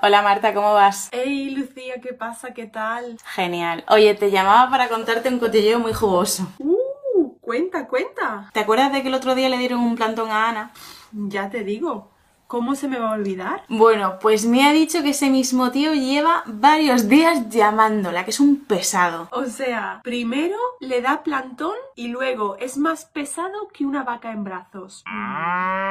Hola Marta, ¿cómo vas? Hey Lucía, ¿qué pasa? ¿Qué tal? Genial. Oye, te llamaba para contarte un cotilleo muy jugoso. Uh, cuenta, cuenta. ¿Te acuerdas de que el otro día le dieron un plantón a Ana? Ya te digo. ¿Cómo se me va a olvidar? Bueno, pues me ha dicho que ese mismo tío lleva varios días llamándola, que es un pesado. O sea, primero le da plantón y luego es más pesado que una vaca en brazos.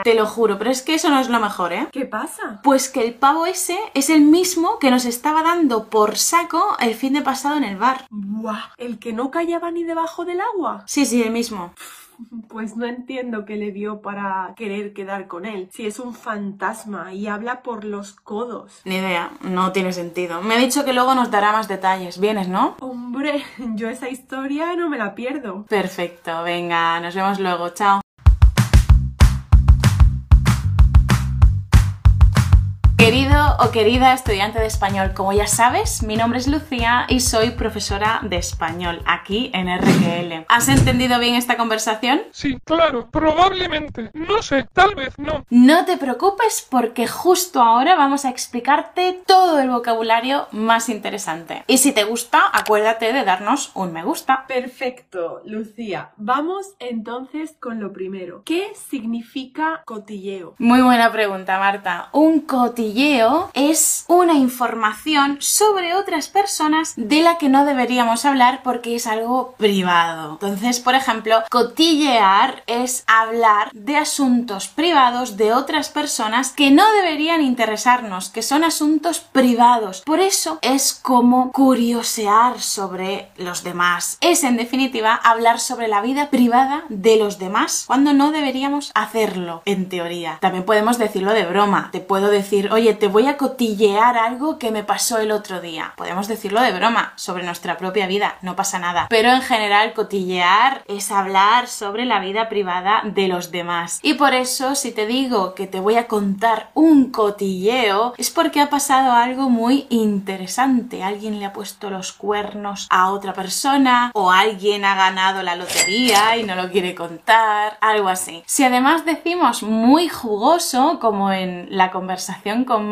Te lo juro, pero es que eso no es lo mejor, ¿eh? ¿Qué pasa? Pues que el pavo ese es el mismo que nos estaba dando por saco el fin de pasado en el bar. Buah, ¿el que no callaba ni debajo del agua? Sí, sí, el mismo. Pues no entiendo qué le dio para querer quedar con él. Si es un fantasma y habla por los codos. Ni idea, no tiene sentido. Me ha dicho que luego nos dará más detalles. ¿Vienes, no? Hombre, yo esa historia no me la pierdo. Perfecto, venga, nos vemos luego. Chao. Querido o querida estudiante de español, como ya sabes, mi nombre es Lucía y soy profesora de español aquí en RQL. ¿Has entendido bien esta conversación? Sí, claro, probablemente. No sé, tal vez no. No te preocupes porque justo ahora vamos a explicarte todo el vocabulario más interesante. Y si te gusta, acuérdate de darnos un me gusta. Perfecto, Lucía. Vamos entonces con lo primero. ¿Qué significa cotilleo? Muy buena pregunta, Marta. Un cotilleo es una información sobre otras personas de la que no deberíamos hablar porque es algo privado. Entonces, por ejemplo, cotillear es hablar de asuntos privados de otras personas que no deberían interesarnos, que son asuntos privados. Por eso es como curiosear sobre los demás. Es en definitiva hablar sobre la vida privada de los demás cuando no deberíamos hacerlo, en teoría. También podemos decirlo de broma. Te puedo decir, oye, te voy a cotillear algo que me pasó el otro día. Podemos decirlo de broma, sobre nuestra propia vida, no pasa nada. Pero en general, cotillear es hablar sobre la vida privada de los demás. Y por eso, si te digo que te voy a contar un cotilleo, es porque ha pasado algo muy interesante. Alguien le ha puesto los cuernos a otra persona, o alguien ha ganado la lotería y no lo quiere contar, algo así. Si además decimos muy jugoso, como en la conversación con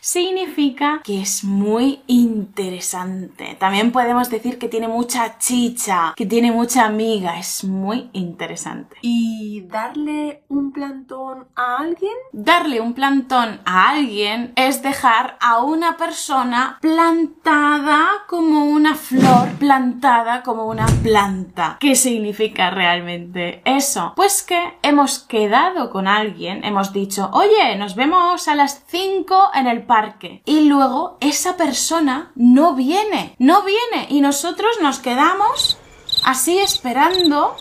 Significa que es muy interesante. También podemos decir que tiene mucha chicha, que tiene mucha amiga, es muy interesante. ¿Y darle un plantón a alguien? Darle un plantón a alguien es dejar a una persona plantada como una flor, plantada como una planta. ¿Qué significa realmente eso? Pues que hemos quedado con alguien, hemos dicho, oye, nos vemos a las 5 en el parque. Y luego esa persona no viene, no viene. Y nosotros nos quedamos así esperando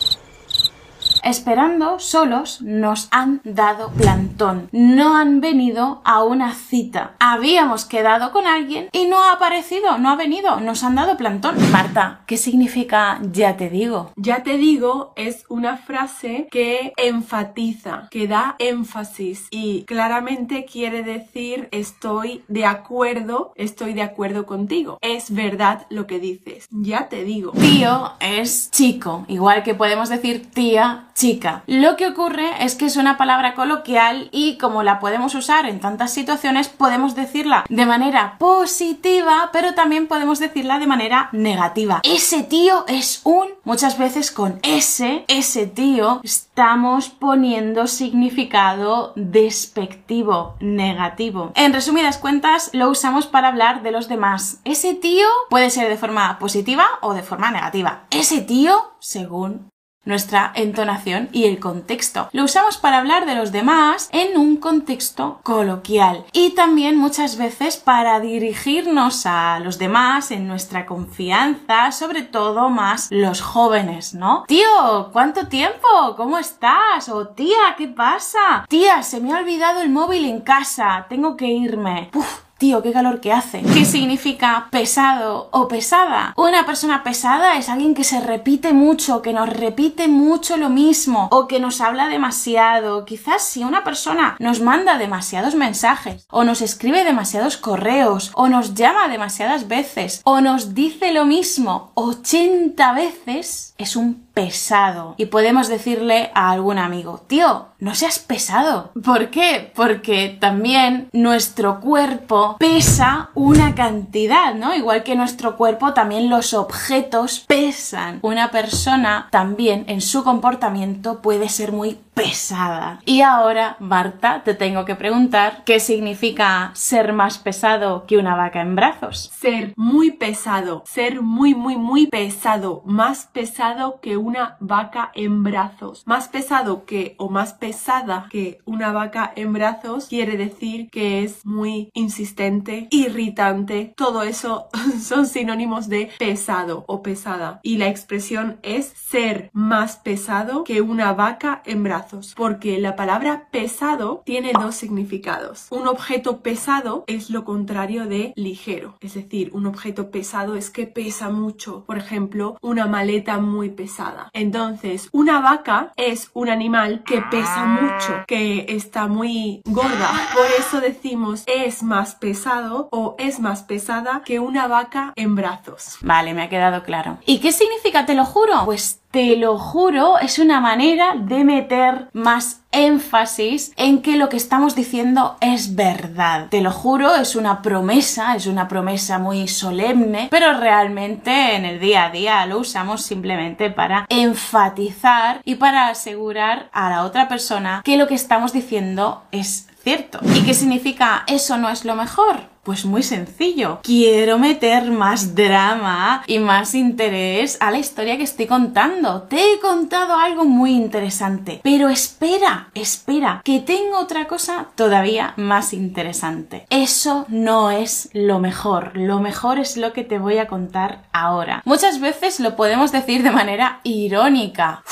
esperando solos, nos han dado plantón. No han venido a una cita. Habíamos quedado con alguien y no ha aparecido, no ha venido, nos han dado plantón. Marta, ¿qué significa ya te digo? Ya te digo es una frase que enfatiza, que da énfasis y claramente quiere decir estoy de acuerdo, estoy de acuerdo contigo. Es verdad lo que dices. Ya te digo. Tío es chico, igual que podemos decir tía chica. Lo que ocurre es que es una palabra coloquial y como la podemos usar en tantas situaciones, podemos decirla de manera positiva, pero también podemos decirla de manera negativa. Ese tío es un, muchas veces con ese, ese tío, estamos poniendo significado despectivo, negativo. En resumidas cuentas, lo usamos para hablar de los demás. Ese tío puede ser de forma positiva o de forma negativa. Ese tío, según nuestra entonación y el contexto. Lo usamos para hablar de los demás en un contexto coloquial y también muchas veces para dirigirnos a los demás en nuestra confianza, sobre todo más los jóvenes, ¿no? Tío, ¿cuánto tiempo? ¿Cómo estás? O tía, ¿qué pasa? Tía, se me ha olvidado el móvil en casa, tengo que irme. Tío, qué calor que hace. ¿Qué significa pesado o pesada? Una persona pesada es alguien que se repite mucho, que nos repite mucho lo mismo o que nos habla demasiado. Quizás si una persona nos manda demasiados mensajes o nos escribe demasiados correos o nos llama demasiadas veces o nos dice lo mismo 80 veces, es un pesado. Y podemos decirle a algún amigo, tío, no seas pesado. ¿Por qué? Porque también nuestro cuerpo pesa una cantidad, ¿no? Igual que nuestro cuerpo, también los objetos pesan. Una persona también en su comportamiento puede ser muy pesada. Y ahora, Marta, te tengo que preguntar qué significa ser más pesado que una vaca en brazos. Ser muy pesado, ser muy, muy, muy pesado, más pesado que una vaca en brazos. Más pesado que o más pesada que una vaca en brazos quiere decir que es muy insistente, irritante. Todo eso son sinónimos de pesado o pesada. Y la expresión es ser más pesado que una vaca en brazos porque la palabra pesado tiene dos significados. Un objeto pesado es lo contrario de ligero, es decir, un objeto pesado es que pesa mucho, por ejemplo, una maleta muy pesada. Entonces, una vaca es un animal que pesa mucho, que está muy gorda. Por eso decimos es más pesado o es más pesada que una vaca en brazos. Vale, me ha quedado claro. ¿Y qué significa te lo juro? Pues te lo juro, es una manera de meter más énfasis en que lo que estamos diciendo es verdad. Te lo juro, es una promesa, es una promesa muy solemne, pero realmente en el día a día lo usamos simplemente para enfatizar y para asegurar a la otra persona que lo que estamos diciendo es cierto. ¿Y qué significa eso no es lo mejor? Pues muy sencillo. Quiero meter más drama y más interés a la historia que estoy contando. Te he contado algo muy interesante. Pero espera, espera, que tengo otra cosa todavía más interesante. Eso no es lo mejor. Lo mejor es lo que te voy a contar ahora. Muchas veces lo podemos decir de manera irónica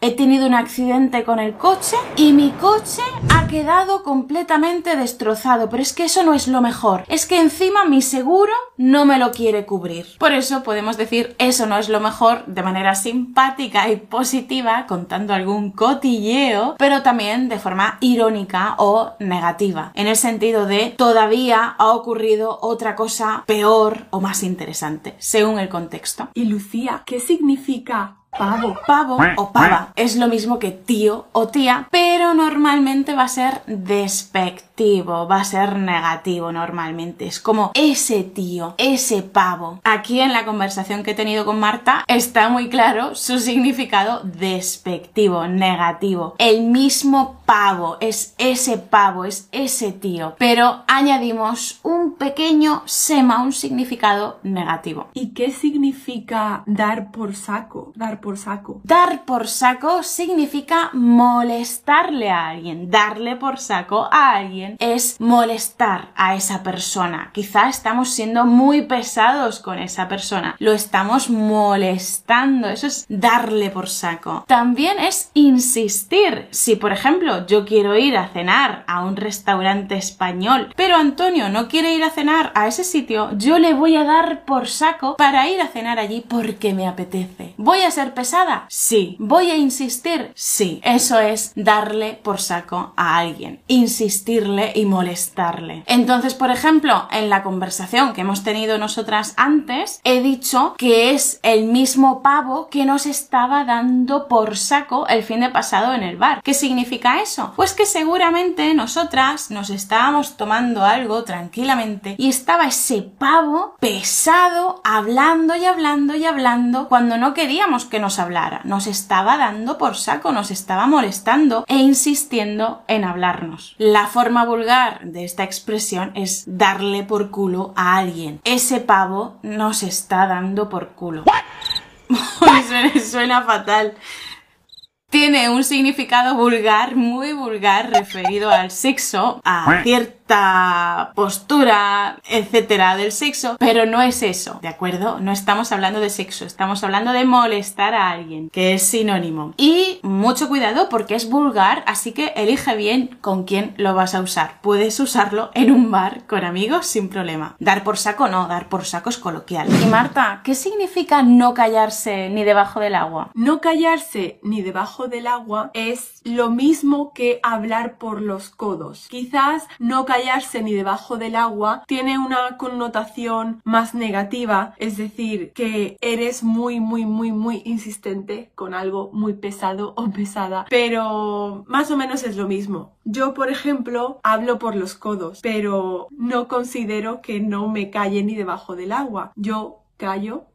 he tenido un accidente con el coche y mi coche ha quedado completamente destrozado. Pero es que eso no es lo mejor. Es que encima mi seguro no me lo quiere cubrir. Por eso podemos decir eso no es lo mejor de manera simpática y positiva, contando algún cotilleo, pero también de forma irónica o negativa. En el sentido de todavía ha ocurrido otra cosa peor o más interesante, según el contexto. Y Lucía, ¿qué significa Pavo. Pavo o pava es lo mismo que tío o tía, pero normalmente va a ser despectivo, va a ser negativo normalmente. Es como ese tío, ese pavo. Aquí en la conversación que he tenido con Marta está muy claro su significado despectivo, negativo. El mismo pavo, es ese pavo, es ese tío, pero añadimos un pequeño sema, un significado negativo. ¿Y qué significa dar por saco? Dar por saco. Dar por saco significa molestarle a alguien. Darle por saco a alguien es molestar a esa persona. Quizá estamos siendo muy pesados con esa persona. Lo estamos molestando. Eso es darle por saco. También es insistir. Si, por ejemplo, yo quiero ir a cenar a un restaurante español, pero Antonio no quiere ir a cenar a ese sitio, yo le voy a dar por saco para ir a cenar allí porque me apetece. Voy a ser pesada? Sí. ¿Voy a insistir? Sí. Eso es darle por saco a alguien. Insistirle y molestarle. Entonces, por ejemplo, en la conversación que hemos tenido nosotras antes, he dicho que es el mismo pavo que nos estaba dando por saco el fin de pasado en el bar. ¿Qué significa eso? Pues que seguramente nosotras nos estábamos tomando algo tranquilamente y estaba ese pavo pesado hablando y hablando y hablando cuando no queríamos que nos hablara, nos estaba dando por saco, nos estaba molestando e insistiendo en hablarnos. La forma vulgar de esta expresión es darle por culo a alguien. Ese pavo nos está dando por culo. suena, suena fatal tiene un significado vulgar, muy vulgar, referido al sexo, a cierto postura, etcétera, del sexo, pero no es eso, ¿de acuerdo? No estamos hablando de sexo, estamos hablando de molestar a alguien, que es sinónimo. Y mucho cuidado porque es vulgar, así que elige bien con quién lo vas a usar. Puedes usarlo en un bar con amigos sin problema. Dar por saco no, dar por saco es coloquial. Y Marta, ¿qué significa no callarse ni debajo del agua? No callarse ni debajo del agua es lo mismo que hablar por los codos. Quizás no callarse ni debajo del agua tiene una connotación más negativa, es decir, que eres muy, muy, muy, muy insistente con algo muy pesado o pesada, pero más o menos es lo mismo. Yo, por ejemplo, hablo por los codos, pero no considero que no me calle ni debajo del agua. Yo callo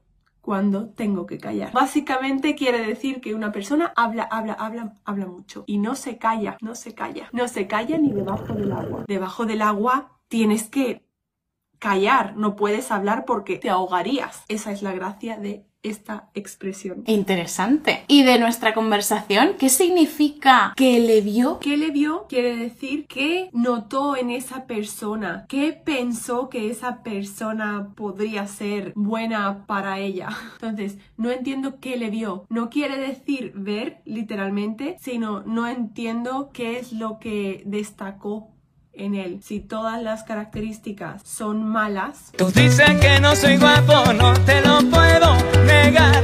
cuando tengo que callar. Básicamente quiere decir que una persona habla, habla, habla, habla mucho y no se calla, no se calla, no se calla ni debajo del agua. Debajo del agua tienes que callar, no puedes hablar porque te ahogarías. Esa es la gracia de esta expresión. Interesante. ¿Y de nuestra conversación qué significa que le vio? ¿Qué le vio? Quiere decir que notó en esa persona, que pensó que esa persona podría ser buena para ella. Entonces, no entiendo qué le vio. No quiere decir ver literalmente, sino no entiendo qué es lo que destacó en él. Si todas las características son malas, Tú dices que no soy guapo, no te lo puedo negar.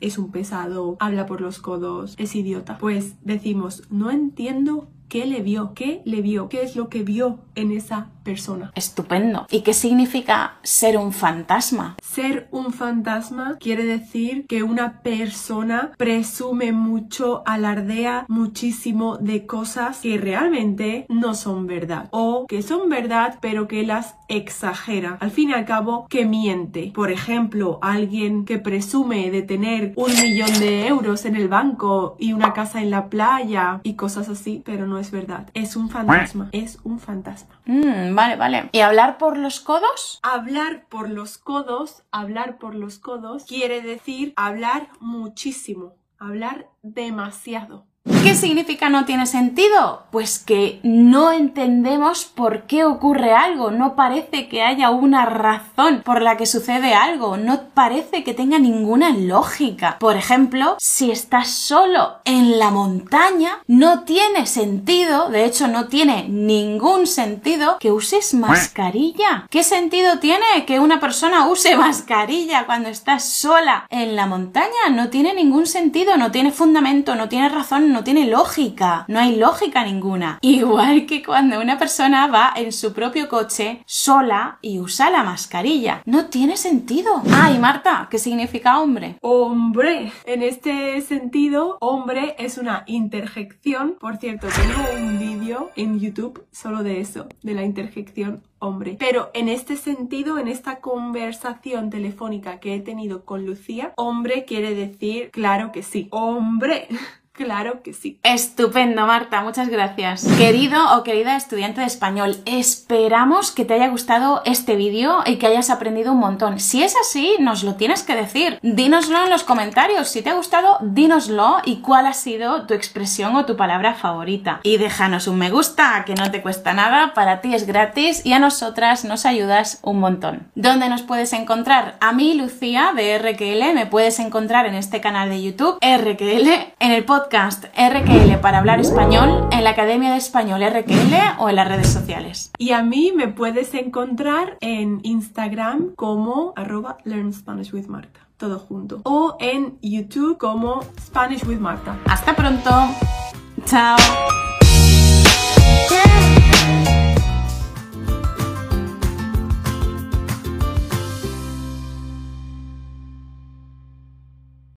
es un pesado, habla por los codos, es idiota. Pues decimos, no entiendo qué le vio, qué le vio, qué es lo que vio en esa persona. Estupendo. ¿Y qué significa ser un fantasma? Ser un fantasma quiere decir que una persona presume mucho, alardea muchísimo de cosas que realmente no son verdad o que son verdad pero que las exagera. Al fin y al cabo, que miente. Por ejemplo, alguien que presume de tener un millón de euros en el banco y una casa en la playa y cosas así, pero no es verdad. Es un fantasma, es un fantasma. Mm, vale, vale. ¿Y hablar por los codos? Hablar por los codos, hablar por los codos quiere decir hablar muchísimo, hablar demasiado. ¿Qué significa no tiene sentido? Pues que no entendemos por qué ocurre algo, no parece que haya una razón por la que sucede algo, no parece que tenga ninguna lógica. Por ejemplo, si estás solo en la montaña, no tiene sentido, de hecho no tiene ningún sentido que uses mascarilla. ¿Qué sentido tiene que una persona use mascarilla cuando estás sola en la montaña? No tiene ningún sentido, no tiene fundamento, no tiene razón, no tiene lógica, no hay lógica ninguna. Igual que cuando una persona va en su propio coche sola y usa la mascarilla, no tiene sentido. Ay, Marta, ¿qué significa hombre? Hombre, en este sentido, hombre es una interjección. Por cierto, tengo un vídeo en YouTube solo de eso, de la interjección hombre. Pero en este sentido, en esta conversación telefónica que he tenido con Lucía, hombre quiere decir claro que sí. Hombre. Claro que sí. Estupendo, Marta, muchas gracias. Querido o querida estudiante de español, esperamos que te haya gustado este vídeo y que hayas aprendido un montón. Si es así, nos lo tienes que decir. Dínoslo en los comentarios. Si te ha gustado, dínoslo y cuál ha sido tu expresión o tu palabra favorita. Y déjanos un me gusta, que no te cuesta nada, para ti es gratis y a nosotras nos ayudas un montón. ¿Dónde nos puedes encontrar? A mí, Lucía, de RQL, me puedes encontrar en este canal de YouTube, RQL, en el podcast podcast RQL para hablar español en la Academia de Español RQL o en las redes sociales. Y a mí me puedes encontrar en Instagram como arroba Learn Spanish with Marta. Todo junto. O en YouTube como Spanish with Marta. Hasta pronto. Chao.